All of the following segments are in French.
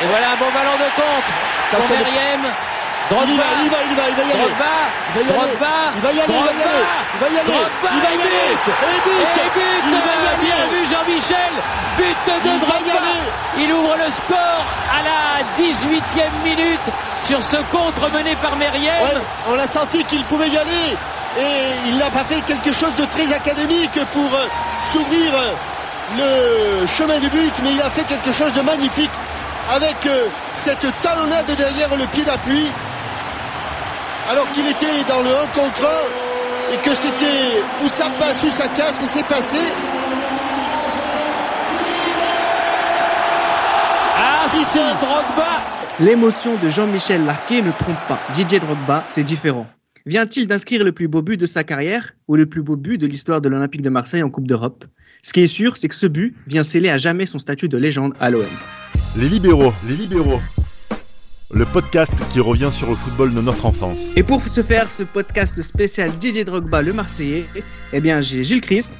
Et voilà un bon ballon de contre pour Meriem. Il y va, il y va, il y va, il va y aller. Drogba, Il va y aller. Drogba, Il va y aller, il va y aller. Il va y aller. Drogba, Il va y et aller. but. Et but. Et but, Il va y aller. bien vu Jean-Michel, but de Il va y Drogba. aller. Il ouvre le score à la 18e minute sur ce contre mené par Meriem. Ouais, on l'a senti qu'il pouvait y aller. Et il n'a pas fait quelque chose de très académique pour euh, s'ouvrir euh, le chemin du but, mais il a fait quelque chose de magnifique avec euh, cette talonnade derrière le pied d'appui. Alors qu'il était dans le 1 contre 1 et que c'était où ça passe, où ça casse, c'est passé. Ah, Ici. ce Drogba L'émotion de Jean-Michel Larquet ne trompe pas. Didier Drogba, c'est différent. Vient-il d'inscrire le plus beau but de sa carrière ou le plus beau but de l'histoire de l'Olympique de Marseille en Coupe d'Europe? Ce qui est sûr, c'est que ce but vient sceller à jamais son statut de légende à l'OM. Les libéraux, les libéraux. Le podcast qui revient sur le football de notre enfance. Et pour ce faire, ce podcast spécial Didier Drogba, le Marseillais, eh bien j'ai Gilles Christ,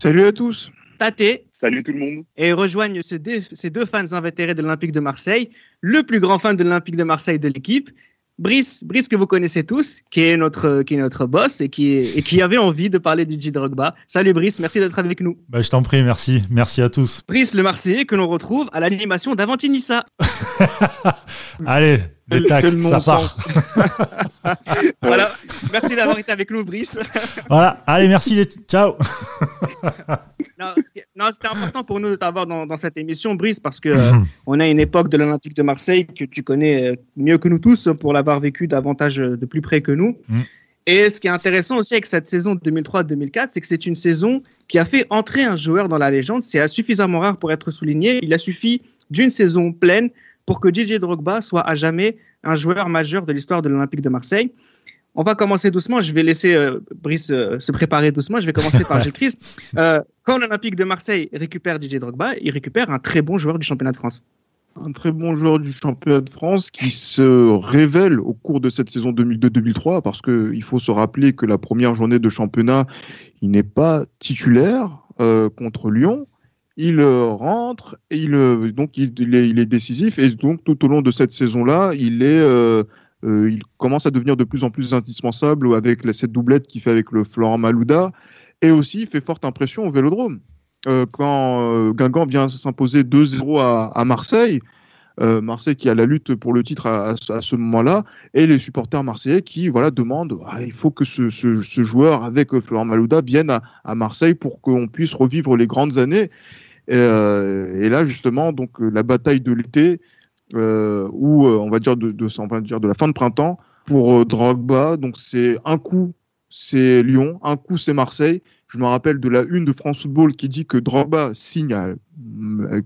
Salut à tous. Tate, Salut tout le monde. et rejoignent ces deux, ces deux fans invétérés de l'Olympique de Marseille, le plus grand fan de l'Olympique de Marseille de l'équipe, Brice, Brice que vous connaissez tous, qui est notre, qui est notre boss et qui, est- et qui avait envie de parler de Didier Drogba. Salut Brice, merci d'être avec nous. Bah, je t'en prie, merci. Merci à tous. Brice le Marseillais que l'on retrouve à l'animation d'Avantinissa. Allez, des quel ça part. Voilà, merci d'avoir été avec nous Brice. Voilà, allez, merci. Les... Ciao. Non, c'était important pour nous de t'avoir dans, dans cette émission, Brice, parce que euh, on a une époque de l'Olympique de Marseille que tu connais euh, mieux que nous tous pour l'avoir vécu davantage euh, de plus près que nous. Mm. Et ce qui est intéressant aussi avec cette saison 2003-2004, c'est que c'est une saison qui a fait entrer un joueur dans la légende. C'est suffisamment rare pour être souligné. Il a suffi d'une saison pleine pour que Didier Drogba soit à jamais un joueur majeur de l'histoire de l'Olympique de Marseille. On va commencer doucement. Je vais laisser euh, Brice euh, se préparer doucement. Je vais commencer par Gilles Christ. Euh, quand l'Olympique de Marseille récupère Didier Drogba, il récupère un très bon joueur du championnat de France. Un très bon joueur du championnat de France qui se révèle au cours de cette saison 2002-2003 parce que il faut se rappeler que la première journée de championnat, il n'est pas titulaire contre Lyon. Il euh, rentre il euh, donc il, est, il est décisif et donc tout au long de cette saison-là, il est euh, il commence à devenir de plus en plus indispensable avec cette doublette qu'il fait avec le Florent Malouda et aussi il fait forte impression au Vélodrome. Euh, quand Guingamp vient s'imposer 2-0 à, Marseille, Marseille qui a la lutte pour le titre à, à ce- moment-là, et les supporters marseillais qui voilà demandent Ah, il faut que ce, ce- ce joueur avec Florent Malouda vienne à, à Marseille pour qu'on puisse revivre les grandes années. Et, euh, et là justement donc euh, la bataille de l'été euh, ou on va dire de, de, on dire de la fin de printemps pour Drogba donc c'est un coup c'est Lyon un coup c'est Marseille. Je me rappelle de la une de France Football qui dit que Drogba signe à,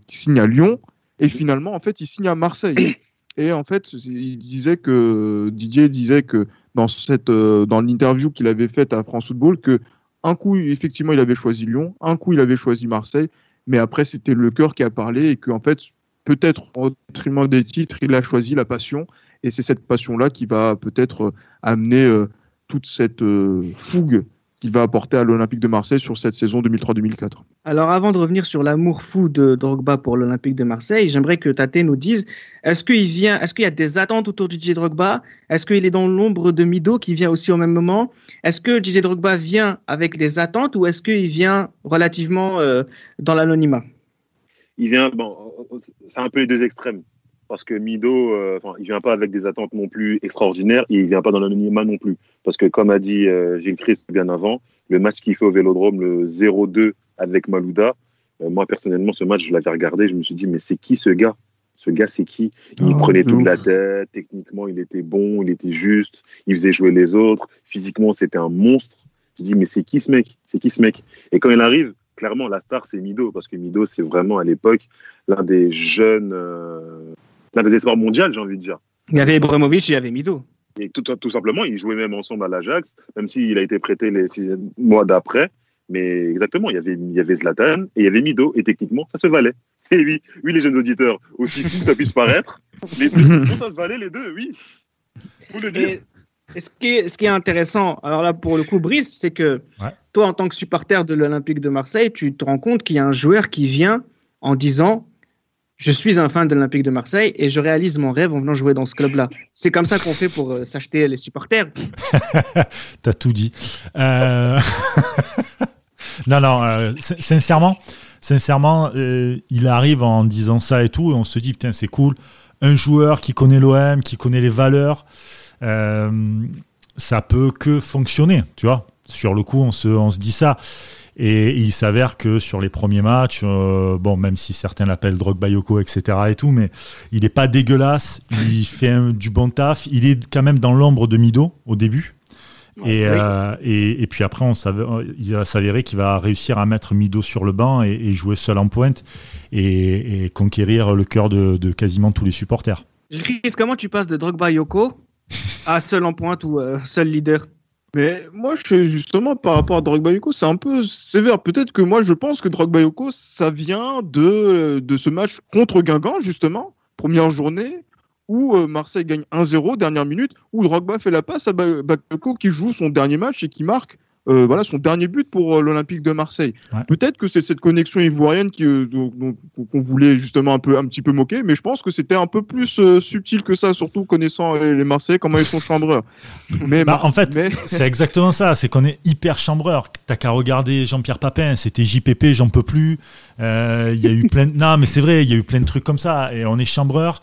signe à Lyon et finalement en fait il signe à Marseille. Et en fait il disait que Didier disait que dans cette dans l'interview qu'il avait faite à France Football que un coup effectivement il avait choisi Lyon un coup il avait choisi Marseille mais après c'était le cœur qui a parlé et que en fait peut-être au détriment des titres il a choisi la passion. Et c'est cette passion là qui va peut-être euh, amener euh, toute cette euh, fougue qu'il va apporter à l'Olympique de Marseille sur cette saison 2003-2004. Alors avant de revenir sur l'amour fou de Drogba pour l'Olympique de Marseille, j'aimerais que Tate nous dise est-ce qu'il vient, est-ce qu'il y a des attentes autour de Didier Drogba? Est-ce qu'il est dans l'ombre de Mido qui vient aussi au même moment? Est-ce que Didier Drogba vient avec des attentes ou est-ce qu'il vient relativement euh, dans l'anonymat? Il vient, bon, c'est un peu les deux extrêmes. Parce que Mido, euh, il vient pas avec des attentes non plus extraordinaires et il vient pas dans l'anonymat non plus. Parce que comme a dit euh, Gilles Christ bien avant, le match qu'il fait au Vélodrome, le 0-2 avec Malouda, euh, moi personnellement, ce match, je l'avais regardé, je me suis dit, mais c'est qui ce gars? Ce gars, c'est qui? Il Ah, prenait toute ouf. la tête, techniquement, il était bon, il était juste, il faisait jouer les autres, physiquement, c'était un monstre. Je dis, mais c'est qui ce mec? C'est qui ce mec? Et quand il arrive, clairement, la star, c'est Mido, parce que Mido, c'est vraiment à l'époque l'un des jeunes, euh, l'un des espoirs mondiaux, j'ai envie de dire. Il y avait Ibrahimovic, il y avait Mido. Et tout, tout simplement, ils jouaient même ensemble à l'Ajax, même s'il a été prêté les six mois d'après. Mais exactement, il y avait, il y avait Zlatan et il y avait Mido, et techniquement, ça se valait. Et oui, oui, les jeunes auditeurs, aussi fou que ça puisse paraître, les deux, ça se valait les deux, oui. Faut le dire. Et, et ce, qui est, ce qui est intéressant, alors là pour le coup, Brice, c'est que Ouais. toi, en tant que supporter de l'Olympique de Marseille, tu te rends compte qu'il y a un joueur qui vient en disant je suis un fan de l'Olympique de Marseille et je réalise mon rêve en venant jouer dans ce club-là. C'est comme ça qu'on fait pour euh, s'acheter les supporters. T'as tout dit. Euh, non, non, euh, sincèrement, sincèrement, il arrive en disant ça et tout, et on se dit, putain, c'est cool. Un joueur qui connaît l'OM, qui connaît les valeurs, ça peut que fonctionner, tu vois. Sur le coup, on se, on se dit ça. Et il s'avère que sur les premiers matchs, euh, bon, même si certains l'appellent Drogba Yoko, etc. et tout, mais il n'est pas dégueulasse. Il fait du bon taf. Il est quand même dans l'ombre de Mido au début. Euh, et, et, puis après, on il va s'avérer qu'il va réussir à mettre Mido sur le banc et, jouer seul en pointe et, conquérir le cœur de, quasiment tous les supporters. Chris, comment tu passes de Drogba Yoko à seul en pointe ou euh, seul leader? Mais moi, je justement par rapport à Drogba Yoko, c'est un peu sévère. Peut-être que moi, je pense que Drogba Yoko, ça vient de, de ce match contre Guingamp, justement, première journée, où euh, Marseille gagne 1-0, dernière minute, où Drogba fait la passe à Bakayoko qui joue son dernier match et qui marque euh, voilà son dernier but pour euh, l'Olympique de Marseille. Peut-être que c'est cette connexion ivoirienne qui euh, qu'on voulait justement un peu un petit peu moquer, mais je pense que c'était un peu plus subtil que ça, surtout connaissant les, Marseillais comment ils sont chambreurs. Mais bah, en fait, c'est exactement ça, c'est qu'on est hyper chambreur. T'as qu'à regarder Jean-Pierre Papin, c'était JPP, j'en peux plus. Il y a eu plein, de... non mais c'est vrai, il y a eu plein de trucs comme ça et on est chambreur.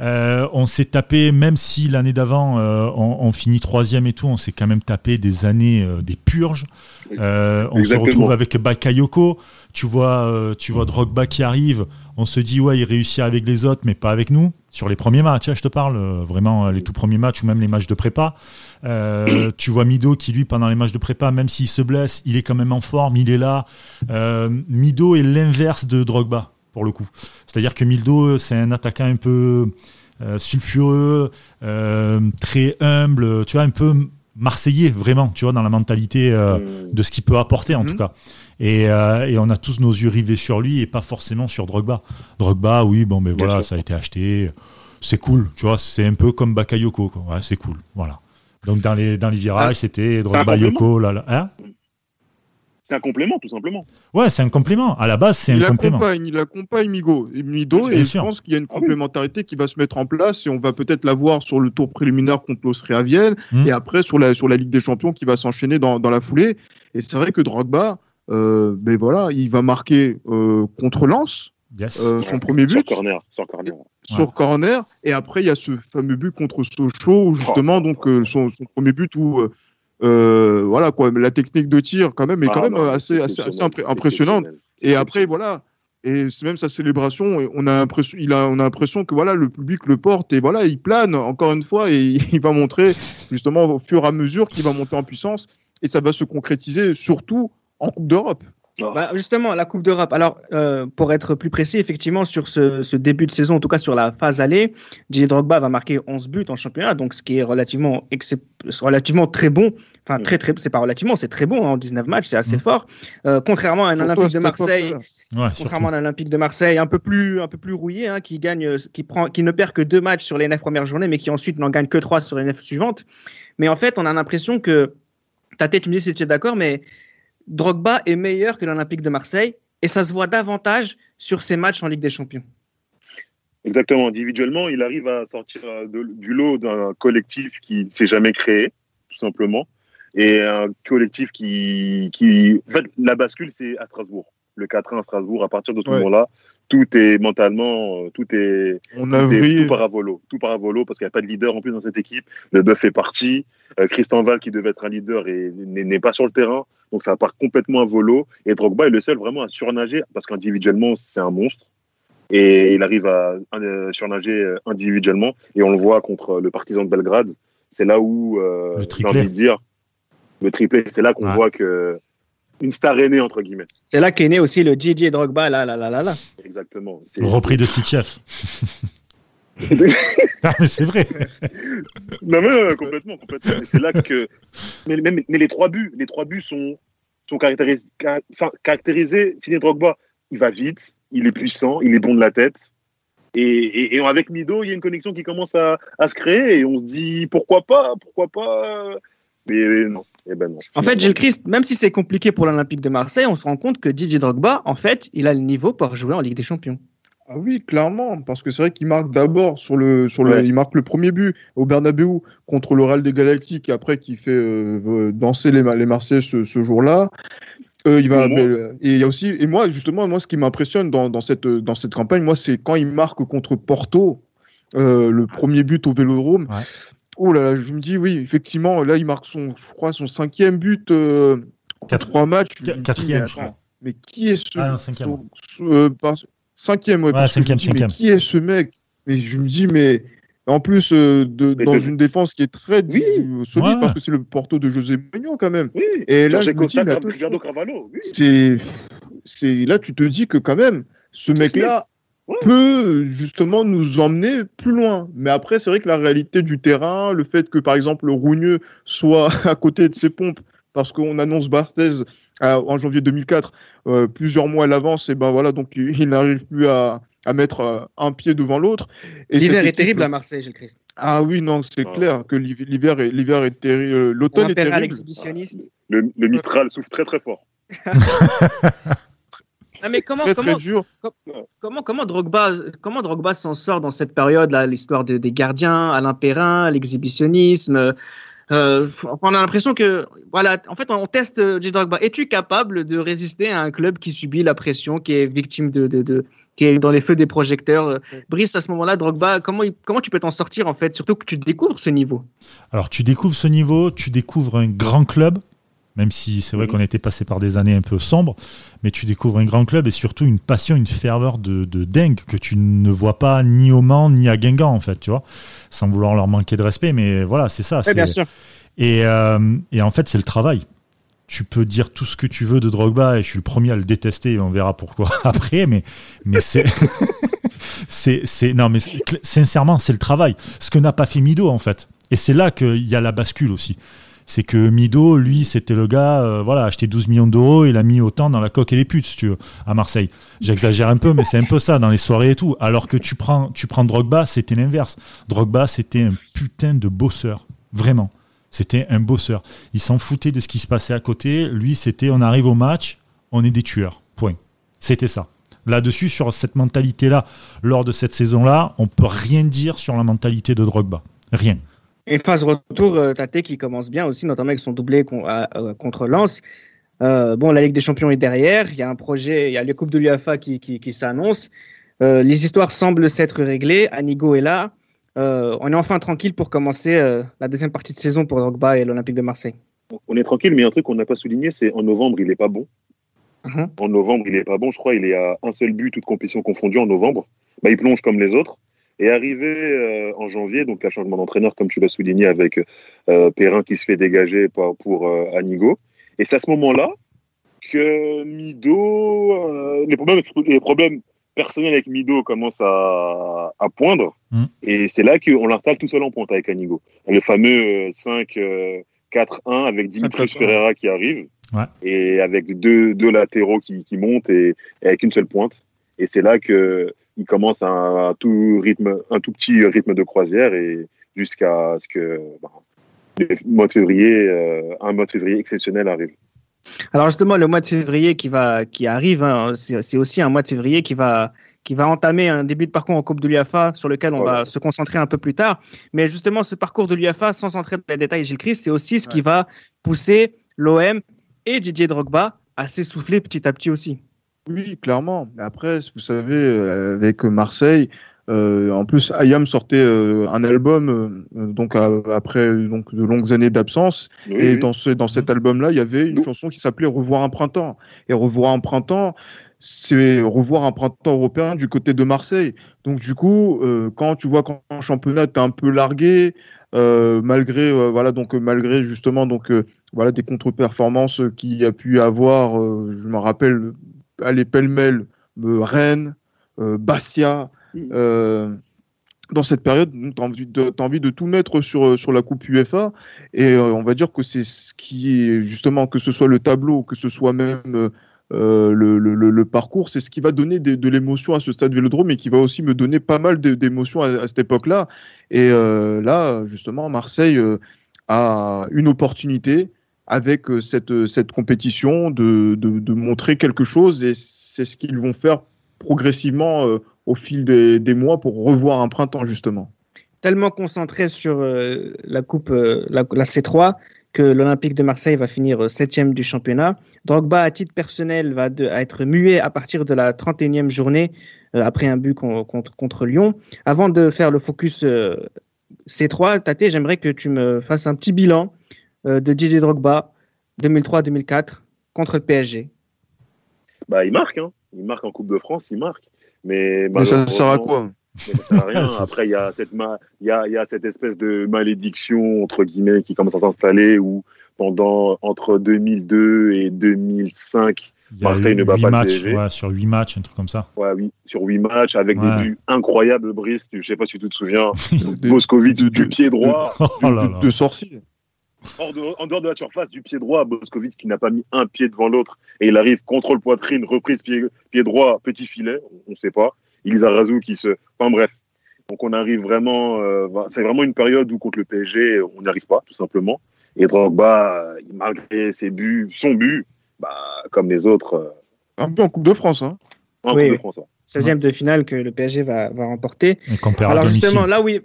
Euh, on s'est tapé, même si l'année d'avant euh, on, finit troisième et tout, on s'est quand même tapé des années, euh, des purges. on se retrouve avec Bakayoko. Tu vois, tu vois Drogba qui arrive. On se dit ouais, il réussit avec les autres, mais pas avec nous. Sur les premiers matchs, hein, je te parle vraiment les tout premiers matchs ou même les matchs de prépa. tu vois Mido qui lui pendant les matchs de prépa, même s'il se blesse, il est quand même en forme, il est là. Mido est l'inverse de Drogba pour le coup. C'est-à-dire que Mildo, c'est un attaquant un peu euh, sulfureux, euh, très humble, tu vois, un peu marseillais, vraiment, tu vois, dans la mentalité euh, mm. de ce qu'il peut apporter, en tout cas. Et, on a tous nos yeux rivés sur lui et pas forcément sur Drogba. Drogba, oui, bon, mais voilà, ça a été acheté. C'est cool, tu vois, c'est un peu comme Bakayoko, quoi. c'est cool, voilà. Donc dans les, dans les virages, ah, c'était Drogba, Yoko, là, là. Hein? C'est un complément, tout simplement. Ouais, c'est un complément. À la base, c'est un complément. Il accompagne Migo, Mido, et je pense qu'il y a une ah complémentarité qui va se mettre en place et on va peut-être la voir sur le tour préliminaire contre l'Austria Vienne hmm. et après sur la, sur la Ligue des Champions qui va s'enchaîner dans, dans, la foulée. Et c'est vrai que Drogba, euh, ben voilà, il va marquer euh, contre Lens. Euh, son premier but sur corner, sur corner. Sur corner et après il y a ce fameux but contre Sochaux où justement donc euh, son, son, premier but où euh, voilà quoi, la technique de tir quand même est quand ah, même assez, assez, impressionnante. Et après voilà, et même sa célébration, on a l'impression, il a, on a l'impression que voilà le public le porte et voilà il plane encore une fois et il va montrer justement au fur et à mesure qu'il va monter en puissance et ça va se concrétiser surtout en Coupe d'Europe. Bah, justement, la Coupe d'Europe. Alors, euh, pour être plus précis, effectivement, sur ce, début de saison, en tout cas sur la phase allée, Didier Drogba va marquer 11 buts en championnat, donc ce qui est relativement, relativement très bon. Enfin, très, très, c'est pas relativement, c'est très bon hein, en 19 matchs, c'est assez mm. fort. Euh, contrairement à un Olympique de Marseille. contrairement à l'Olympique de Marseille, un peu plus, un peu plus rouillé, hein, qui gagne, qui prend, qui ne perd que deux matchs sur les neuf premières journées, mais qui ensuite n'en gagne que trois sur les neuf suivantes. Mais en fait, on a l'impression que ta tête, tu me dis si tu es d'accord, mais Drogba est meilleur que l'Olympique de Marseille et ça se voit davantage sur ses matchs en Ligue des Champions. Exactement. Individuellement, il arrive à sortir euh, du lot d'un collectif qui ne s'est jamais créé, tout simplement, et un collectif qui, qui... En fait, la bascule, c'est à Strasbourg. Le 4-1 à Strasbourg, à partir de ce moment-là, tout est mentalement, euh, tout est, On a tout, tout paravolo, tout paravolo parce qu'il n'y a pas de leader en plus dans cette équipe. Le bœuf fait partie. Euh, Christian Val qui devait être un leader et n'est pas sur le terrain, donc ça part complètement à volo. Et Drogba est le seul vraiment à surnager parce qu'individuellement c'est un monstre et il arrive à, surnager euh, individuellement et on le voit contre le Partizan de Belgrade. C'est là où j'ai envie de dire le triplé, c'est là qu'on voit que une star aînée, entre guillemets. C'est là qu'est né aussi le DJ Drogba, là, là, là, là, là. Exactement. Repris de Sitchef. ah, mais c'est vrai. non, mais complètement, complètement. C'est là que. Mais, mais, mais, les trois buts, les trois buts sont, sont caractérisés. Enfin, caractérisés. Drogba, il va vite, il est puissant, il est bon de la tête. Et, et, avec Mido, il y a une connexion qui commence à, à, se créer et on se dit pourquoi pas, pourquoi pas. Mais non. Eh ben en fait, Gilles Christ, même si c'est compliqué pour l'Olympique de Marseille, on se rend compte que Didier Drogba, en fait, il a le niveau pour jouer en Ligue des Champions. Ah oui, clairement, parce que c'est vrai qu'il marque d'abord sur le sur le, Ouais. il marque le premier but au Bernabeu contre le Real des Galactiques, et après qui fait euh, euh, danser les, les Marseillais ce, ce jour-là. Euh, il va Et il y a aussi et moi justement moi ce qui m'impressionne dans, dans cette dans cette campagne moi c'est quand il marque contre Porto euh, le premier but au Vélodrome. Ouais. Oh là là, je me dis oui effectivement là il marque son je crois son cinquième but en Quatre- trois matchs. Dis, quatrième, mais je crois. attends, Mais qui est ce Ah non, par- cinquième, ouais, Ouais, cinquième, dis, cinquième. Mais qui est ce mec Mais je me dis, mais en plus, euh, de, Mais dans de- une défense qui est très Oui. euh, solide, Ouais. parce que c'est le Porto de José Mourinho quand même. Oui, Et là, je me dis. Oui. c'est, c'est là, tu te dis que quand même, ce mec-là Ouais. peut justement nous emmener plus loin. Mais après, c'est vrai que la réalité du terrain, le fait que par exemple le Rougneux soit à côté de ses pompes, parce qu'on annonce Barthez euh, en janvier 2004, euh, plusieurs mois à l'avance, et ben voilà, donc il, il n'arrive plus à, à mettre euh, un pied devant l'autre. L'hiver est équipe- terrible à Marseille, Gilles Christ. Ah oui, non, c'est Ah. clair que l'hiv- l'hiver est, l'hiver est terrible, euh, l'automne est terrible. exhibitionniste. Le, le Mistral souffle très très fort. Ah, mais comment, Très comment, très dur. comment, comment Drogba, comment Drogba s'en sort dans cette période-là, l'histoire de- des gardiens, Alain Perrin, l'exhibitionnisme euh, On a l'impression que, voilà, en fait, on teste euh, J. Drogba. Es-tu capable de résister à un club qui subit la pression, qui est victime de, de, de- qui est dans les feux des projecteurs euh, Brice, à ce moment-là, Drogba, comment, il- comment tu peux t'en sortir en fait? Surtout que tu découvres ce niveau. Alors, tu découvres ce niveau, tu découvres un grand club, même si c'est vrai Mhm. qu'on était passé par des années un peu sombres, mais tu découvres un grand club et surtout une passion, une ferveur de, de dingue que tu ne vois pas ni au Mans ni à Guingamp, en fait, tu vois, sans vouloir leur manquer de respect, mais voilà, c'est ça. c'est- sûr. Et, euh, et en fait, c'est le travail. Tu peux dire tout ce que tu veux de Drogba et je suis le premier à le détester et on verra pourquoi après, mais, mais c'est. c'est, c'est, non, mais sincèrement, c'est le travail. Ce que n'a pas fait Mido, en fait. Et c'est là qu'il y a la bascule aussi. C'est que Mido, lui, c'était le gars, euh, voilà, acheté 12 millions d'euros, il a mis autant dans la coque et les putes, tu veux, à Marseille. J'exagère un peu, mais c'est un peu ça dans les soirées et tout. Alors que tu prends, tu prends Drogba, c'était l'inverse. Drogba, c'était un putain de bosseur. Vraiment. C'était un bosseur. Il s'en foutait de ce qui se passait à côté. Lui, c'était on arrive au match, on est des tueurs. Point. C'était ça. Là-dessus, sur cette mentalité-là, lors de cette saison-là, on peut rien dire sur la mentalité de Drogba. Rien. Et phase retour, euh, Tate qui commence bien aussi, notamment avec son doublé con- à- euh, contre Lens. Euh, bon, la Ligue des Champions est derrière. Il y a un projet, il y a les Coupes de l'UEFA qui, qui, qui s'annoncent. Euh, les histoires semblent s'être réglées. Anigo est là. Euh, on est enfin tranquille pour commencer la deuxième partie de saison pour Drogba et l'Olympique de Marseille. On est tranquille, mais un truc qu'on n'a pas souligné, c'est en novembre, il n'est pas bon. Mhm. En novembre, il n'est pas bon. Je crois il est à un seul but, toute compétition confondue en novembre. Bah, il plonge comme les autres. Et arrivé euh, en janvier, donc un changement d'entraîneur, comme tu l'as souligné, avec euh, Perrin qui se fait dégager pour, pour euh, Anigo. Et c'est à ce moment-là que Mido, les, problèmes, les problèmes personnels avec Mido commencent à, à poindre. Mm. Et c'est là qu'on l'installe tout seul en pointe avec Anigo. Le fameux euh, 5 euh, 4-1 avec Dimitri 5-4-1. Ferreira qui arrive. Ouais. Et avec deux, deux latéraux qui, qui montent et, et avec une seule pointe. Et c'est là que il commence un tout rythme, un tout petit rythme de croisière et jusqu'à ce que bah, le mois de février, euh, un mois de février exceptionnel arrive. Alors justement, le mois de février qui va, qui arrive, hein, c'est aussi un mois de février qui va, qui va entamer un début de parcours en Coupe de l'UEFA sur lequel on Voilà. va se concentrer un peu plus tard. Mais justement, ce parcours de l'UEFA, sans entrer dans les détails, Gilles Christ, c'est aussi ce qui va pousser l'OM et Didier Drogba à s'essouffler petit à petit aussi. Oui, clairement. Après, vous savez, euh, avec Marseille, euh, en plus, Ayam sortait euh, un album euh, donc à- après donc de longues années d'absence. Oui, et oui. dans ce dans cet album-là, il y avait une Oui. chanson qui s'appelait Revoir un printemps. Et Revoir un printemps, c'est revoir un printemps européen du côté de Marseille. Donc du coup, quand tu vois qu'en championnat, tu es un peu largué, malgré voilà donc malgré justement donc voilà des contre-performances qu'il y a pu avoir, je me rappelle aller pêle-mêle euh, Rennes, euh, Bastia. euh, dans cette période, tu as envie, de, t'as envie de tout mettre sur, sur la Coupe UEFA. Et euh, on va dire que c'est ce qui est justement, que ce soit le tableau, que ce soit même euh, le, le, parcours, c'est ce qui va donner de, de l'émotion à ce stade Vélodrome et qui va aussi me donner pas mal d'émotions à, à cette époque-là. Et euh, là, justement, Marseille a une opportunité avec euh, cette, cette compétition de, de, de montrer quelque chose et c'est ce qu'ils vont faire progressivement au fil des, mois pour revoir un printemps justement. Tellement concentré sur la coupe, la, C3 que l'Olympique de Marseille va finir septième du championnat. Drogba, à titre personnel, va être muet à partir de la 31e journée après un but contre, contre, Lyon. Avant de faire le focus C3, Tate, j'aimerais que tu me fasses un petit bilan de Didier Drogba 2003-2004 contre le PSG. Bah, il marque, hein. il marque en Coupe de France, il marque. Mais, ça sert à quoi? ça sert à rien. Après, il y, a cette il, y a, y a cette espèce de malédiction, entre guillemets, qui commence à s'installer où pendant entre 2002 et 2005, Marseille ne bat pas matchs, le PSG. Ouais, sur 8 matchs, un truc comme ça. Ouais, oui, sur 8 matchs, avec des buts incroyables, Brice. Je sais pas si tu te souviens. Moscovite du, pied droit. Oh de sorcier en dehors de la surface, du pied droit, Boscovic qui n'a pas mis un pied devant l'autre et il arrive contrôle poitrine, reprise pied, pied droit, petit filet, on ne sait pas. Ilisa Razou qui se. Enfin bref. Donc on arrive vraiment. Euh, c'est vraiment une période où contre le PSG, on n'y arrive pas, tout simplement. Et Drogba, malgré ses buts, son but, bah, comme les autres. Euh, un peu en Coupe de France, hein. En oui, Coupe de France, 16e de finale que le PSG va, va remporter. Alors justement, là oui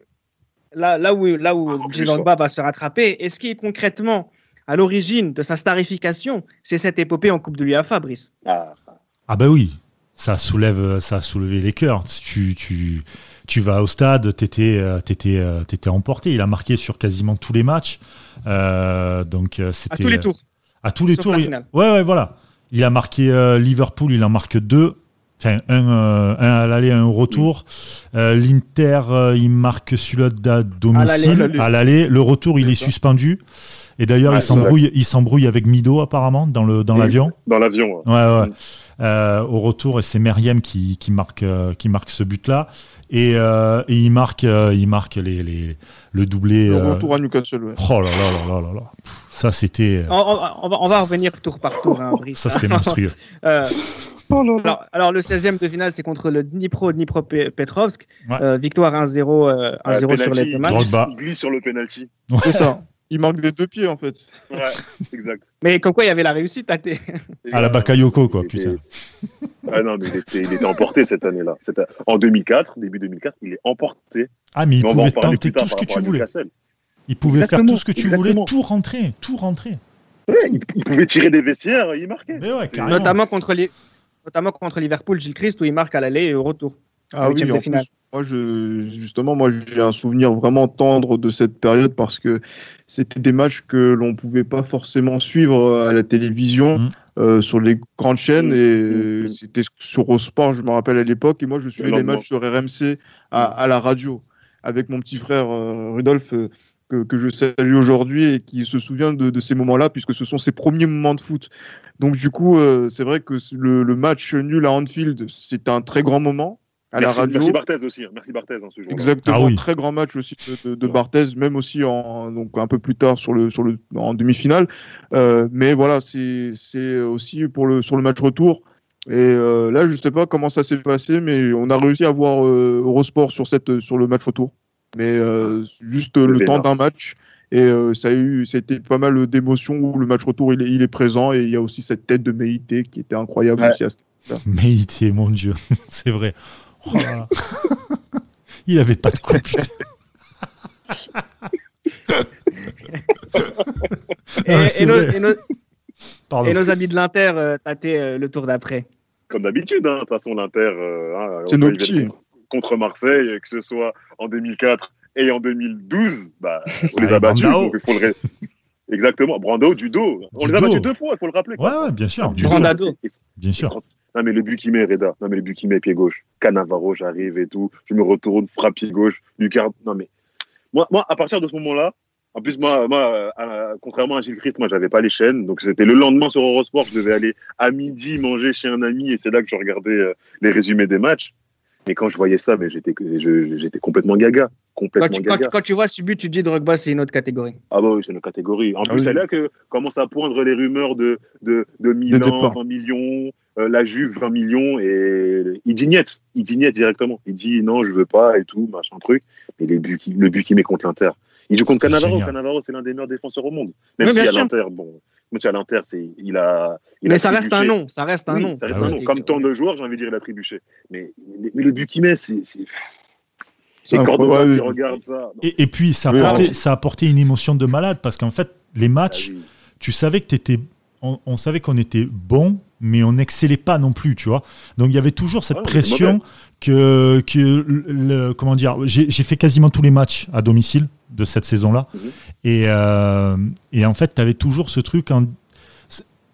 là, là où, là où ah, va se rattraper, est-ce qu'il est concrètement à l'origine de sa starification, c'est cette épopée en Coupe de l'UEFA, Fabrice Ah, ah bah oui, ça soulève, ça a soulevé les cœurs. Tu, tu, tu vas au stade, t'étais, euh, t'étais, euh, t'étais emporté. Il a marqué sur quasiment tous les matchs, euh, donc c'était. À tous les tours. À tous les tours. Ouais, ouais, voilà. Il a marqué Liverpool, il en marque deux. Enfin, un, un à l'aller, un au retour. Euh, L'Inter, euh, il marque celui-là à domicile. À l'aller. Le retour, il est suspendu. Et d'ailleurs, il s'embrouille, il s'embrouille avec Mido apparemment dans le dans l'avion. Dans l'avion. Ouais, ouais. Mm. Euh, au retour, et c'est Meriem qui, qui marque qui marque ce but-là. Et, et, il marque il marque les, les le doublé. Le retour à Newcastle. Ouais. Oh là là là là là là. Ça c'était. On, on, va, on va revenir tour par tour. Hein, Brice. ça c'était monstrueux. Oh alors, le 16e de finale, c'est contre le Dnipro, Dnipro Petrovsk. Euh, victoire 1-0 euh, sur les deux matchs. Il glisse sur le penalty. C'est ça. Il manque des deux pieds en fait. Ouais, exact. Mais comme quoi il y avait la réussite à t... À la Bakayoko quoi, putain. Ah non, mais il était, il était emporté cette année-là. En 2004, début 2004, il est emporté. Ah, mais il pouvait tenter tout ce que tu voulais. Il pouvait faire tout ce que tu voulais, tout rentrer, tout rentrer. Ouais, il, pouvait tirer des vestiaires, il marquait. Mais ouais, Notamment contre les, notamment contre Liverpool, Gilles Christ, où il marque à l'aller et au retour. Ah oui, en plus, moi, je, justement, moi, j'ai un souvenir vraiment tendre de cette période parce que c'était des matchs que l'on pouvait pas forcément suivre à la télévision, mm. euh, sur les grandes chaînes, et. Mm. c'était sur Eurosport, je me rappelle à l'époque, et moi, je suivais les matchs sur RMC à, la radio avec mon petit frère euh, Rudolf. Euh, que, je salue aujourd'hui et qui se souvient de, ces moments-là, puisque ce sont ses premiers moments de foot. Donc du coup, euh, c'est vrai que le, match nul à Anfield, c'est un très grand moment à la radio. Merci Barthez aussi, hein. merci Barthez hein, ce jour Exactement, ah très grand match aussi de, de, Barthez, même aussi en, donc un peu plus tard sur le, sur le, en demi-finale. Euh, mais voilà, c'est aussi pour le, sur le match retour. Et euh, là, je ne sais pas comment ça s'est passé, mais on a réussi à voir Eurosport sur, cette, sur le match retour mais euh, juste le temps d'un match. Et euh, ça, a eu, ça a été pas mal d'émotions où le match retour il est, il est, présent. Et il y a aussi cette tête de Meïté qui était incroyable aussi à ce Meïté, mon Dieu, c'est vrai. Oh il avait pas de coup, putain. et, nos, amis de l'Inter euh, tâtaient le tour d'après. Comme d'habitude, hein, de toute façon, l'Inter. Hein, c'est nos petits contre Marseille, que ce soit en 2004 et en 2012, bah, on les a battus. il faut le Exactement, Brando, du dos. On les a battus deux fois, il faut le rappeler. Ouais, bien sûr. Brando. Bien sûr. Non, mais le but qui met, Reda. Non, mais le but qui met, pied gauche. Canavaro, j'arrive et tout. Je me retourne, frappe pied gauche. Lucas. Non, mais. Moi, moi, à partir de ce moment-là, en plus, moi, moi euh, contrairement à Gilles Christ, moi, j'avais pas les chaînes. Donc, c'était le lendemain sur Eurosport. Je devais aller à midi manger chez un ami et c'est là que je regardais euh, les résumés des matchs. Mais quand je voyais ça, mais j'étais, j'étais complètement gaga. Complètement quand, tu, gaga. Quand, tu vois ce but, tu te dis Drogba, c'est une autre catégorie. Ah bah oui, c'est une autre catégorie. En ah plus, c'est là que commencent à poindre les rumeurs de, de, de Milan, 20 millions, euh, la Juve, 20 millions, et il dit niet, il dit niet directement. Il dit non, je veux pas et tout, machin truc. Mais les buts le but qu'il met contre l'Inter. Il joue contre Cannavaro. Cannavaro, c'est l'un des meilleurs défenseurs au monde. Même si à l'Inter, bon, Moi, à l'Inter, c'est, il a. Il mais a ça reste nom, ça reste un Oui, nom. ça reste Ah un ouais. nom. Comme tant de joueurs, j'ai envie de dire, il a trébuché. Mais, mais, mais le but qu'il met, c'est. C'est, c'est Ah, Cordoba ouais, qui regarde ça. Et, et puis, ça a, Oui, apporté, alors- ça a apporté une émotion de malade parce qu'en fait, les Ah matchs, oui. tu savais que t'étais, on, on savait qu'on était bon, mais on n'excellait pas non plus, tu vois. Donc il y avait toujours cette pression que, que le, le- comment dire, j'ai j'ai fait quasiment tous les matchs à domicile de cette saison-là, Mhm. et, euh, et en fait, tu avais toujours ce truc. en-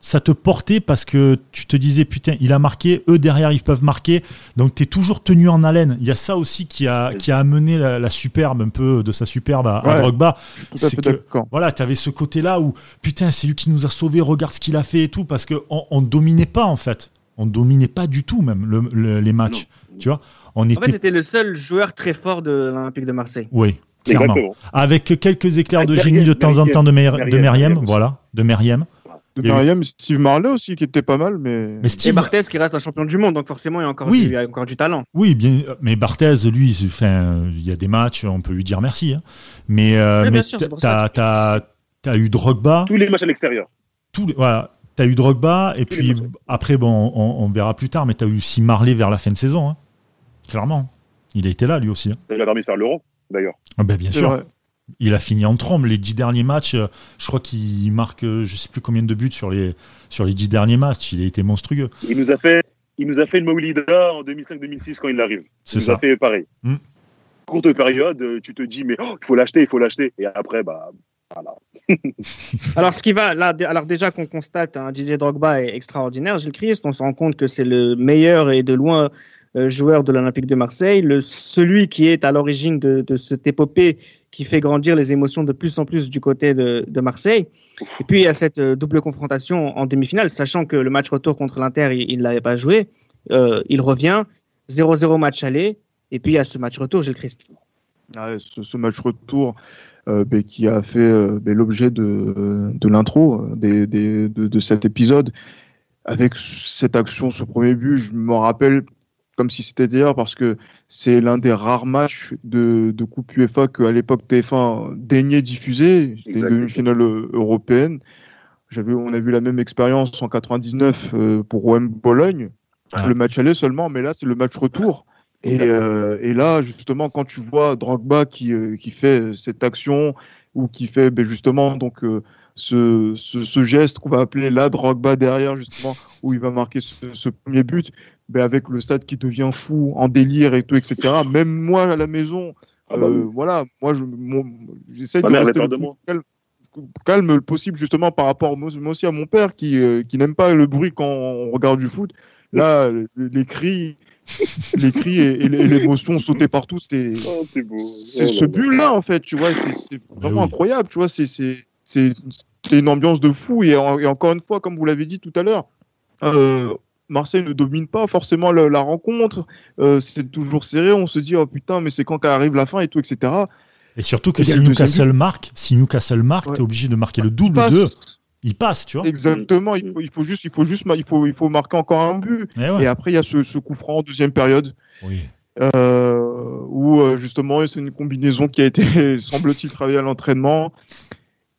ça te portait parce que tu te disais putain il a marqué eux derrière ils peuvent marquer donc tu es toujours tenu en haleine il y a ça aussi qui a, qui a amené la, la superbe un peu de sa superbe à, à Ouais. Drogba c'est fait que- voilà, tu avais ce côté-là où, putain, c'est lui qui nous a sauvés, regarde ce qu'il a fait et tout, parce qu'on on dominait pas, en fait. On dominait pas du tout, même, le- le- les matchs. Non. Tu vois On En fait, était. c'était le seul joueur très fort de l'Olympique de Marseille. Oui, clairement. Exactement. Avec quelques éclairs de génie de Meriem, temps en temps de, Mer- de Meriem, Meriem, Meriem. voilà, de Meriem. De Il Mariam, Steve Marley aussi, qui était pas mal, mais. Mais Et Steve, Barthez qui reste un champion du monde, donc forcément il y a encore, Oui. du, il y a encore du talent. oui, bien, mais Barthez, lui, enfin, il y a des matchs, on peut lui dire merci. hein. Mais, euh, mais sûr, c'est pour ça t'as, t'as, t'as eu Drogba, Tous les matchs à l'extérieur. tous les- voilà, t'as eu Drogba, et Tous puis après, bon, on, on verra plus tard, mais t'as eu aussi Marley vers la fin de saison, hein. clairement. Il a été là, lui aussi. hein. Lui a permis de faire l'euro, d'ailleurs. Ah ben, bien sûr. vrai. Il a fini en trombe. Les dix derniers matchs, euh, je crois qu'il marque, euh, je sais plus combien de buts sur les, sur les dix derniers matchs. Il a été monstrueux. Il nous a fait, il nous a fait une Maulida en 2005-2006 quand il arrive. C'est Il nous ça. a fait pareil. Mm. Courte période, euh, tu te dis, mais oh, il faut l'acheter, il faut l'acheter. Et après, bah, voilà. Alors, ce qui va, là, alors déjà qu'on constate, un Didier Drogba est extraordinaire, Gilles Christ, on se rend compte que c'est le meilleur et de loin euh, joueur de l'Olympique de Marseille, le, celui qui est à l'origine de, cette épopée qui fait grandir les émotions de plus en plus du côté de, de Marseille. Et puis, il y a cette euh, double confrontation en demi-finale, sachant que le match retour contre l'Inter, il ne l'avait pas joué. Euh, il revient, 0-0 match aller, et puis il y a ce match retour, Gilles Christ. Ce, ce match retour euh, ben, qui a fait euh, ben, l'objet de, de l'intro euh, de, de cet épisode. Avec cette action, ce premier but, je me rappelle comme si c'était hier parce que c'est l'un des rares matchs de, de Coupe UEFA qu'à l'époque TF1 daignait diffuser. C'était une demi-finale euh, européenne. J'avais, on a vu la même expérience en 99 euh, pour OM Bologne. Le match aller seulement, mais là, c'est le match retour. Et, euh, et là, justement, quand tu vois Drogba qui, euh, qui fait cette action ou qui fait ben, justement donc euh, ce, ce, ce geste qu'on va appeler la Drogba derrière, justement, où il va marquer ce, ce premier but, ben, avec le stade qui devient fou, en délire et tout, etc. Même moi à la maison, Ah bah euh, oui. voilà, moi, j'essaie de rester le de plus calme, calme le possible, justement, par rapport moi, moi aussi à mon père qui, euh, qui n'aime pas le bruit quand on regarde du foot. Là, les cris, les cris et, et l'émotion sautaient partout. C'était Oh, c'est Oh ce là là. en fait, tu vois, c'est vraiment oui. incroyable, tu vois, c'est c'est- une ambiance de fou. Et, en- et encore une fois, comme vous l'avez dit tout à l'heure, euh, Marseille ne domine pas forcément la, la rencontre, euh, c'est toujours serré, on se dit, oh putain, mais c'est quand qu'arrive la fin et tout, etc. Et surtout que Il si Newcastle marque, si Newcastle marque, Ouais. t'es obligé de marquer le double Passe. d'eux. Il passe, tu vois. Exactement, il faut, il faut juste, il faut juste, il faut, il faut marquer encore un but. Eh ouais. Et après, il y a ce, ce coup franc en deuxième période. Oui. euh, où euh, justement c'est une combinaison qui a été, semble-t-il, travaillée à l'entraînement.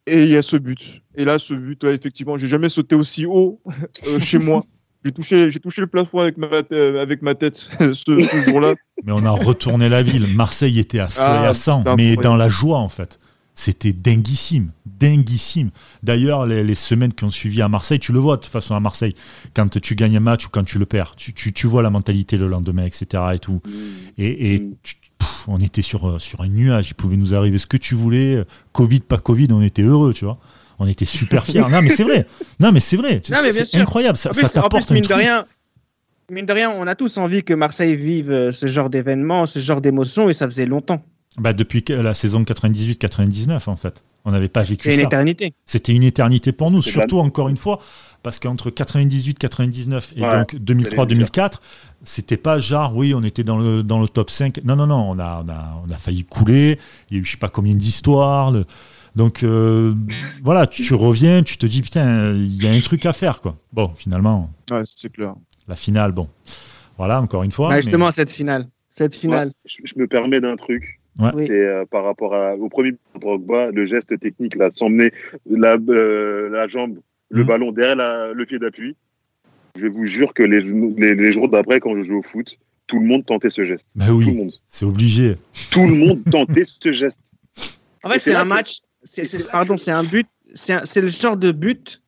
Et il y a ce but. Et là, ce but, là, effectivement, j'ai jamais sauté aussi haut euh, chez moi. J'ai touché, j'ai touché le plafond avec ma, euh, avec ma tête ce, ce jour-là. Mais on a retourné la ville. Marseille était à feu Ah, et à sang, c'était mais dans la joie en fait. C'était dinguissime, dinguissime. D'ailleurs, les, les semaines qui ont suivi à Marseille, tu le vois de toute façon à Marseille, quand tu gagnes un match ou quand tu le perds, tu, tu, tu vois la mentalité le lendemain, etc. Et tout. Et, et Mm. tu- pff, on était sur, euh, sur un nuage, il pouvait nous arriver ce que tu voulais, Covid, pas Covid, on était heureux, tu vois. On était super fiers. non, mais c'est vrai. Non, mais c'est vrai. Non, mais bien C'est sûr. incroyable. Ça, En ça plus, en t'apporte plus, mine de truc. rien, mine de rien, on a tous envie que Marseille vive euh, ce genre d'événement, ce genre d'émotion, et ça faisait longtemps. Bah, depuis que- la saison 98-99, en fait. On n'avait pas vécu C'est une ça. éternité. C'était une éternité pour nous, surtout encore une fois, parce qu'entre 98, 99 et Ouais, donc 2003, j'allais le dire. 2004, c'était pas genre, oui, on était dans le, dans le top 5. Non, non, non, on a, on a, on a failli couler. Il y a eu je sais pas combien d'histoires. le- Donc, euh, voilà, tu, tu reviens, tu te dis, putain, il y a un truc à faire, quoi. Bon, finalement, Ouais, c'est clair. la finale, bon. Voilà, encore une fois. Bah, mais- justement, cette finale. Cette finale. Je, je me permets d'un truc. Ouais. Oui. C'est euh, par rapport à- au premier Drogba, le geste technique, là, s'emmener la, euh, la jambe le Mhm. ballon derrière la- le pied d'appui. Je vous jure que les, les, les jours d'après, quand je joue au foot, tout le monde tentait ce geste. Bah Tout le oui, monde. c'est obligé. Tout le monde tentait ce geste. En fait, c'est un que- match. C'est- pardon, c'est un but. C'est le genre de but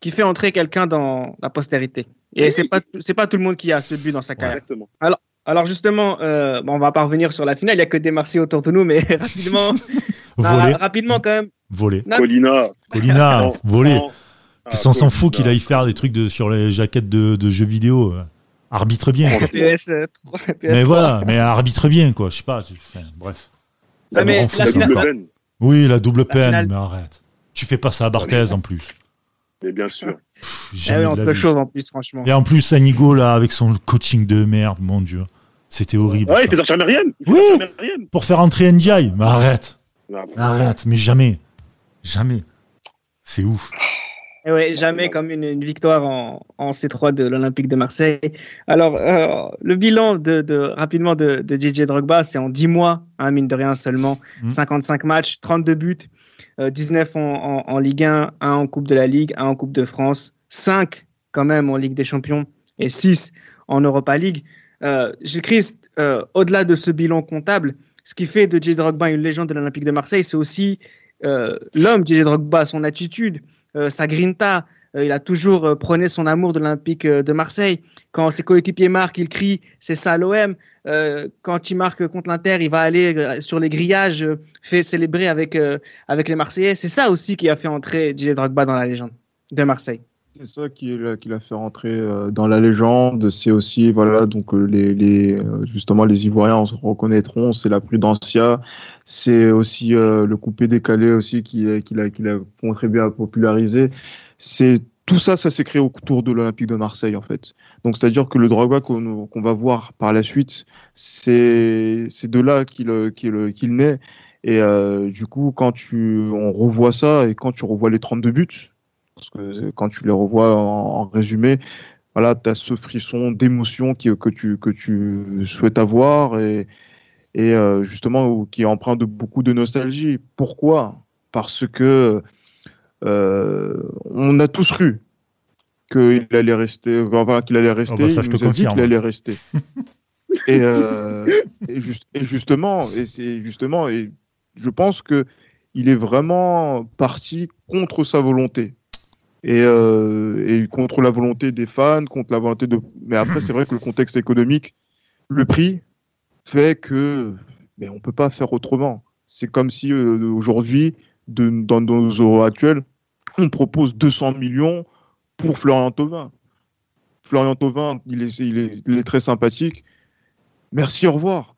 qui fait entrer quelqu'un dans la postérité. Et Oui. c'est pas c'est pas tout le monde qui a ce but dans sa carrière. Exactement. Alors justement, euh, bon, on va pas revenir sur la finale. Il y a que des Marseillais autour de nous, mais rapidement, bah, Volé, rapidement quand même. volé. Non. Colina. Colina, Non, volé. non. Ah, qu'on s'en fout qu'il aille faire des trucs de, sur les jaquettes de, de jeux vidéo. Arbitre bien. quoi. PS, euh, 3, PS3. Mais voilà, mais arbitre bien, quoi. Je sais pas. enfin, bref. Ça, me mais rend la fou, La ça. finale-. Oui, la double peine, finale- mais arrête. Tu fais pas ça à Barthez en plus. Mais bien sûr. Pff, Eh la peut vie. chose en plus, franchement. Et en plus, Anigo, là, avec son coaching de merde, mon Dieu. C'était horrible. Ouais, ça. il fait sortir fait Oui. Pour faire entrer NJ. Mais arrête. Ah, Arrête, mais jamais. Jamais. C'est ouf. Eh ouais, jamais comme une, une victoire en, en C3 de l'Olympique de Marseille. Alors, euh, le bilan de, de- rapidement de, de DJ Drogba, c'est en 10 mois, hein, mine de rien seulement. Mhm. 55 matchs, 32 buts, euh, 19 en, en, en Ligue 1, 1 en Coupe de la Ligue, 1 en Coupe de France, 5 quand même en Ligue des Champions et 6 en Europa League. Euh, Gilles Christ, euh, au-delà de ce bilan comptable, ce qui fait de DJ Drogba une légende de l'Olympique de Marseille, c'est aussi euh, l'homme DJ Drogba, son attitude, euh, sa grinta. Euh, il a toujours euh, prôné son amour de l'Olympique euh, de Marseille. Quand ses coéquipiers marquent, il crie c'est ça l'OM. Euh, quand il marque contre l'Inter, il va aller euh, sur les grillages, euh, fait célébrer avec, euh, avec les Marseillais. C'est ça aussi qui a fait entrer DJ Drogba dans la légende de Marseille. C'est ça qui l'a qui fait rentrer euh, dans la légende. C'est aussi, voilà, donc euh, les, euh, justement, les Ivoiriens se reconnaîtront. C'est la prudencia. C'est aussi le coupé décalé aussi qu'il a, qu'il a, qu'il a contribué à populariser. C'est tout ça, ça s'est créé autour de l'Olympique de Marseille, en fait. Donc, c'est-à-dire que le Drogba qu'on va voir par la suite, c'est de là qu'il naît. Et du coup, quand tu on revoit ça et quand tu revois les 32 buts, parce que quand tu les revois en, en résumé, voilà, tu as ce frisson d'émotion qui, que, tu, que tu souhaites avoir et, et euh, justement qui est empreint de beaucoup de nostalgie. Pourquoi? Parce que euh, on a tous cru qu'il allait rester, enfin, qu'il allait rester. Ah bah ça, je te nous a dit confirme. qu'il allait rester. et, euh, et, juste- et justement, et c'est justement, et je pense que il est vraiment parti contre sa volonté et, euh, et contre la volonté des fans, contre la volonté de. Mais après, c'est vrai que le contexte économique, le prix fait que, mais on peut pas faire autrement. C'est comme si euh, aujourd'hui, dans nos euros actuels, on propose 200 millions pour Florian Thauvin. Florian Thauvin, il est, il est, très sympathique. Merci, au revoir.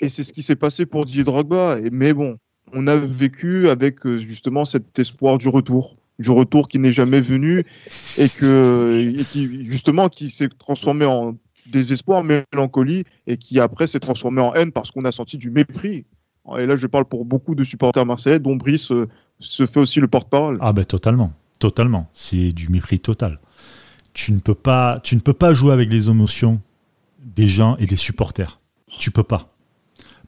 Et c'est ce qui s'est passé pour Didier Drogba. Mais bon, on a vécu avec euh, justement cet espoir du retour, du retour qui n'est jamais venu et que qui justement qui s'est transformé en désespoir, mélancolie et qui après s'est transformé en haine parce qu'on a senti du mépris. Et là, je parle pour beaucoup de supporters marseillais, dont Brice euh, se fait aussi le porte-parole. Ah ben totalement, totalement. C'est du mépris total. Tu ne peux pas, tu ne peux pas jouer avec les émotions des gens et des supporters. Tu peux pas.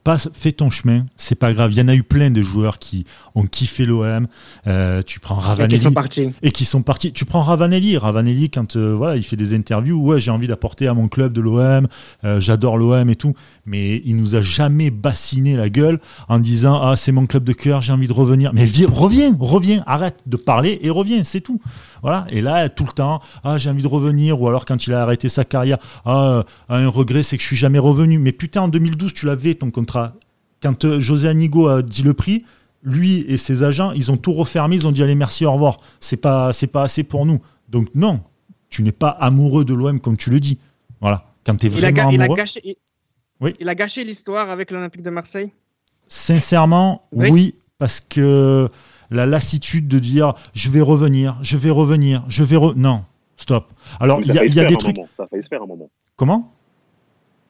Passe, fais ton chemin, c'est pas grave. Il y en a eu plein de joueurs qui ont kiffé l'OM. Euh, tu prends Et qui Ravanelli sont partis. et qui sont partis. Tu prends Ravanelli, Ravanelli quand euh, voilà, il fait des interviews, ouais, j'ai envie d'apporter à mon club de l'OM, euh, j'adore l'OM et tout, mais il nous a jamais bassiné la gueule en disant ah c'est mon club de cœur, j'ai envie de revenir. Mais viens, reviens, reviens, arrête de parler et reviens, c'est tout. Voilà. Et là tout le temps, ah j'ai envie de revenir ou alors quand il a arrêté sa carrière, ah un regret c'est que je suis jamais revenu. Mais putain en 2012 tu l'avais ton contrat. Quand euh, José Anigo a dit le prix, lui et ses agents, ils ont tout refermé, ils ont dit allez merci, au revoir. C'est pas, c'est pas assez pour nous. Donc non, tu n'es pas amoureux de l'OM comme tu le dis. Voilà. Quand tu es Il a, vraiment ga- il a amoureux, gâché, il, Oui. il a gâché l'histoire avec l'Olympique de Marseille? sincèrement, Oui. oui. parce que la lassitude de dire je vais revenir, je vais revenir, je vais re... non, stop. Alors il y a, y des trucs. moment. Ça un moment. Comment?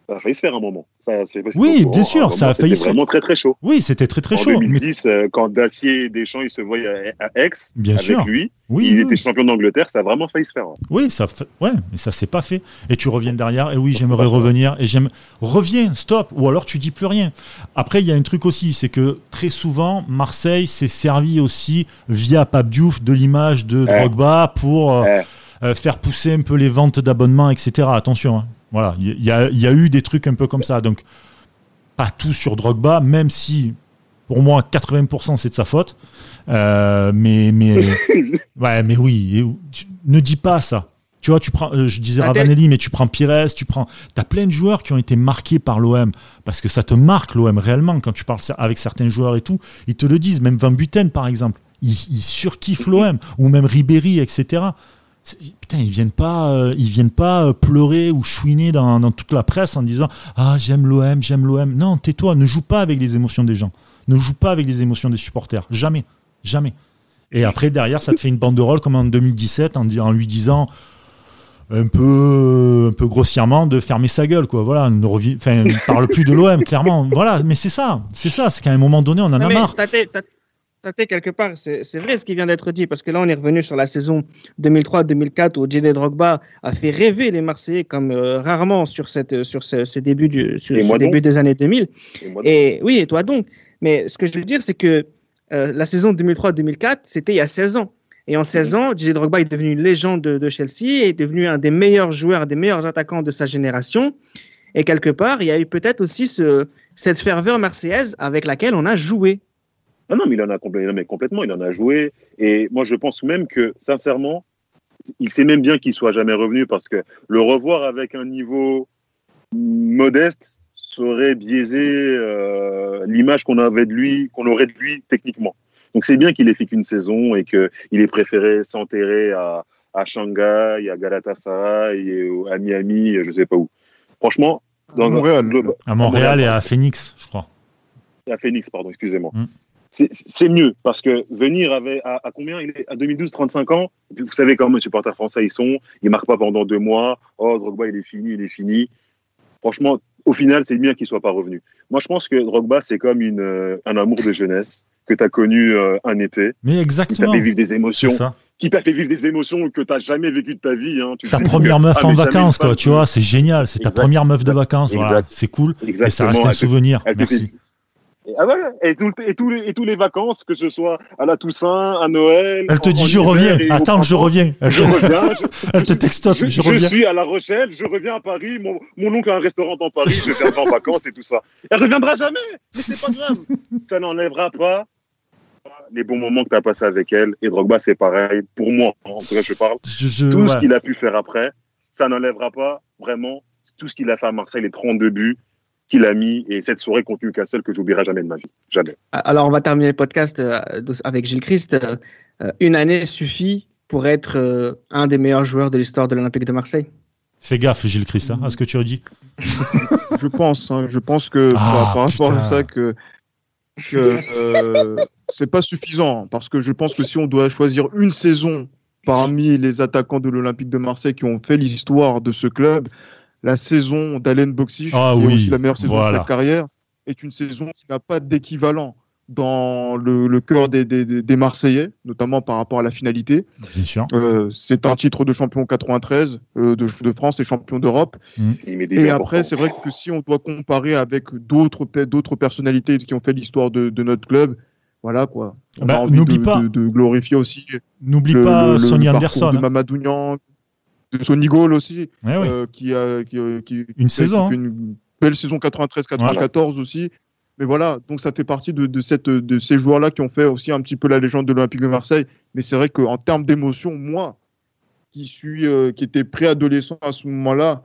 Ça a failli se faire un moment. Ça, Oui, bien sûr, moment, ça a failli c'était se faire. vraiment très très chaud. Oui, c'était très très en chaud. mais- 2010, euh, quand Dacier et Deschamps ils se voyaient à, Aix Bien avec sûr. lui, Oui, il oui, était champion d'Angleterre, ça a vraiment failli se faire. hein. Oui, ça ouais, mais ça s'est pas fait. Et tu reviens derrière, et oui, j'aimerais revenir, et j'aime. Reviens, stop, ou alors tu dis plus rien. Après, il y a un truc aussi, c'est que très souvent, Marseille s'est servi aussi via Pape Diouf de l'image de Ouais. Drogba pour euh, Ouais. euh, faire pousser un peu les ventes d'abonnements, etc. Attention, hein. Voilà, il y, a- il y a eu des trucs un peu comme ça. Donc, pas tout sur Drogba, même si pour moi 80% c'est de sa faute. Euh, mais mais ouais, mais oui, ne dis pas ça. Tu vois, tu prends, euh, je disais Ah, t'es- Ravanelli, mais tu prends Pires, tu prends, t'as plein de joueurs qui ont été marqués par l'OM parce que ça te marque l'OM réellement quand tu parles avec certains joueurs et tout, ils te le disent. Même Van Buten par exemple, ils, ils surkiffent l'OM ou même Ribéry, etc. Putain, ils viennent pas, euh, ils viennent pas euh, pleurer ou chouiner dans, dans toute la presse en disant ah j'aime l'OM, j'aime l'OM. Non, tais-toi, ne joue pas avec les émotions des gens, ne joue pas avec les émotions des supporters, jamais, jamais. Et après derrière, ça te fait une banderole comme en 2017 en, lui disant un peu, un peu grossièrement de fermer sa gueule quoi. Voilà, ne, revi- enfin, ne parle plus de l'OM clairement. Voilà, mais c'est ça, c'est ça, c'est qu'à un moment donné on en Non, a marre. Quelque part, c'est vrai ce qui vient d'être dit, parce que là, on est revenu sur la saison 2003-2004 où Didier Drogba a fait rêver les Marseillais comme euh, rarement sur, cette, sur ce, ce début, du, sur ce début des années 2000. Et oui, et toi donc. Mais ce que je veux dire, c'est que euh, la saison 2003-2004, c'était il y a 16 ans. Et en 16 ans, Didier Drogba est devenu une légende de, de Chelsea est devenu un des meilleurs joueurs, un des meilleurs attaquants de sa génération. Et quelque part, il y a eu peut-être aussi ce, cette ferveur marseillaise avec laquelle on a joué. Non, non, mais il en a complè- non, mais complètement, il en a joué. Et moi, je pense même que, sincèrement, il sait même bien qu'il soit jamais revenu parce que le revoir avec un niveau modeste saurait biaiser euh, l'image qu'on avait de lui, qu'on aurait de lui techniquement. Donc c'est bien qu'il ait fait qu'une saison et qu'il ait préféré s'enterrer à, à Shanghai, à Galatasaray, et au- à Miami, je sais pas où. Franchement, dans Montréal. À Montréal et à Phoenix, je crois. à Phoenix, pardon, excusez-moi. Mm. C'est- mieux parce que venir avec, à, à combien? Il est À 2012, 35 ans. Et puis vous savez comment les supporters français ils sont. Ils marquent pas pendant deux mois. Oh, Drogba, il est fini, il est fini. Franchement, au final, c'est bien qu'il soit pas revenu. Moi, je pense que Drogba, c'est comme une, euh, un amour de jeunesse que tu as connu euh, un été, Mais qui t'a exactement. fait vivre des émotions, qui t'a fait vivre des émotions que tu n'as jamais vécues de ta vie. Hein. Tu Ta première que, meuf ah, en vacances, quoi, tu vois, c'est génial. C'est ta première meuf de vacances, voilà. C'est cool. Et ça Exactement. reste un souvenir. Merci. Et, ah ouais, et, tout le- et tous les, et tous les vacances, que ce soit à la Toussaint, à Noël. Elle te en- dit en je reviens. Attends, je reviens. Je reviens. je- elle te textote. je, Je je reviens. suis à La Rochelle, je reviens à Paris, mon, mon oncle a un restaurant dans Paris, je viens en vacances et tout ça. Elle reviendra jamais, mais c'est pas grave. Ça n'enlèvera pas les bons moments que tu as passés avec elle. Et Drogba, c'est pareil. Pour moi, en tout cas, je parle. Je- je- Tout ce qu'il a pu faire après, ça n'enlèvera pas vraiment tout ce qu'il a fait à Marseille, les 32 buts qu'il a mis et cette soirée contre Newcastle que j'oublierai jamais de ma vie. Jamais. Alors, on va terminer le podcast euh, avec Gilles Christ. Euh, Une année suffit pour être euh, un des meilleurs joueurs de l'histoire de l'Olympique de Marseille. Fais gaffe, Gilles Christ, hein, à ce que tu as dit. Je pense, hein, je pense que Ah, par, par rapport putain. à ça que, que euh, c'est pas suffisant parce que je pense que si on doit choisir une saison parmi les attaquants de l'Olympique de Marseille qui ont fait l'histoire de ce club, la saison d'Alain Boxic, Ah qui est oui, aussi la meilleure saison de sa carrière, est une saison qui n'a pas d'équivalent dans le, le cœur des, des- des- des Marseillais, notamment par rapport à la finalité. Euh, c'est un titre de champion 93 euh, de, de France et champion d'Europe. Des Et après, c'est vrai que si on doit comparer avec d'autres pe- d'autres personnalités qui ont fait l'histoire de, de notre club, voilà quoi. On Bah, a envie n'oublie de, pas- de- de glorifier aussi N'oublie le, pas le- le Sonny Anderson. de hein. Mamadou Niang, Sonny Gall aussi, Ouais, ouais. euh, qui a qui, euh, qui- Une qui saison, fait une belle saison 93-94 aussi. Mais voilà, donc ça fait partie de, de cette, de ces joueurs-là qui ont fait aussi un petit peu la légende de l'Olympique de Marseille. Mais c'est vrai qu'en termes d'émotion, moi, qui suis, euh, qui était préadolescent à ce moment-là,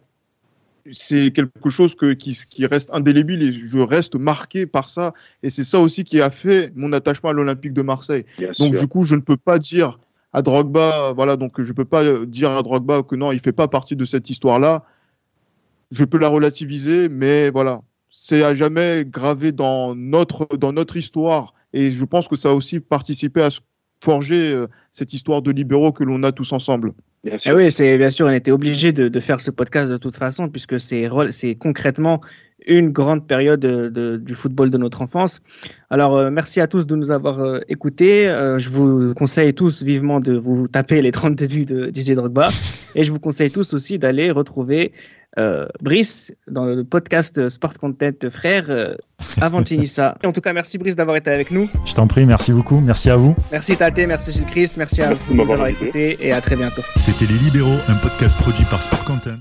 c'est quelque chose que, qui, qui reste indélébile et je reste marqué par ça. Et c'est ça aussi qui a fait mon attachement à l'Olympique de Marseille. Bien Donc sûr. du coup, je ne peux pas dire à Drogba, voilà, donc je peux pas euh, dire à Drogba que non, il fait pas partie de cette histoire-là. Je peux la relativiser, mais voilà, c'est à jamais gravé dans notre dans notre histoire. Et je pense que ça a aussi participé à se forger euh, cette histoire de libéraux que l'on a tous ensemble. Bien sûr. Ah oui, c'est bien sûr, on était obligé de, de, faire ce podcast de toute façon, puisque c'est concrètement une grande période de, du football de notre enfance. Alors, euh, merci à tous de nous avoir euh, écoutés. Euh, je vous conseille tous vivement de vous taper les 32 buts de DJ Drogba. et je vous conseille tous aussi d'aller retrouver Brice dans le podcast Sport Content Frère avant Tinissa. En tout cas, merci Brice d'avoir été avec nous. Je t'en prie, merci beaucoup. Merci à vous. Merci Tate, merci Gilles Chris, merci à vous de nous avoir écoutés et à très bientôt. C'était Les Libéraux, un podcast produit par Sport Content.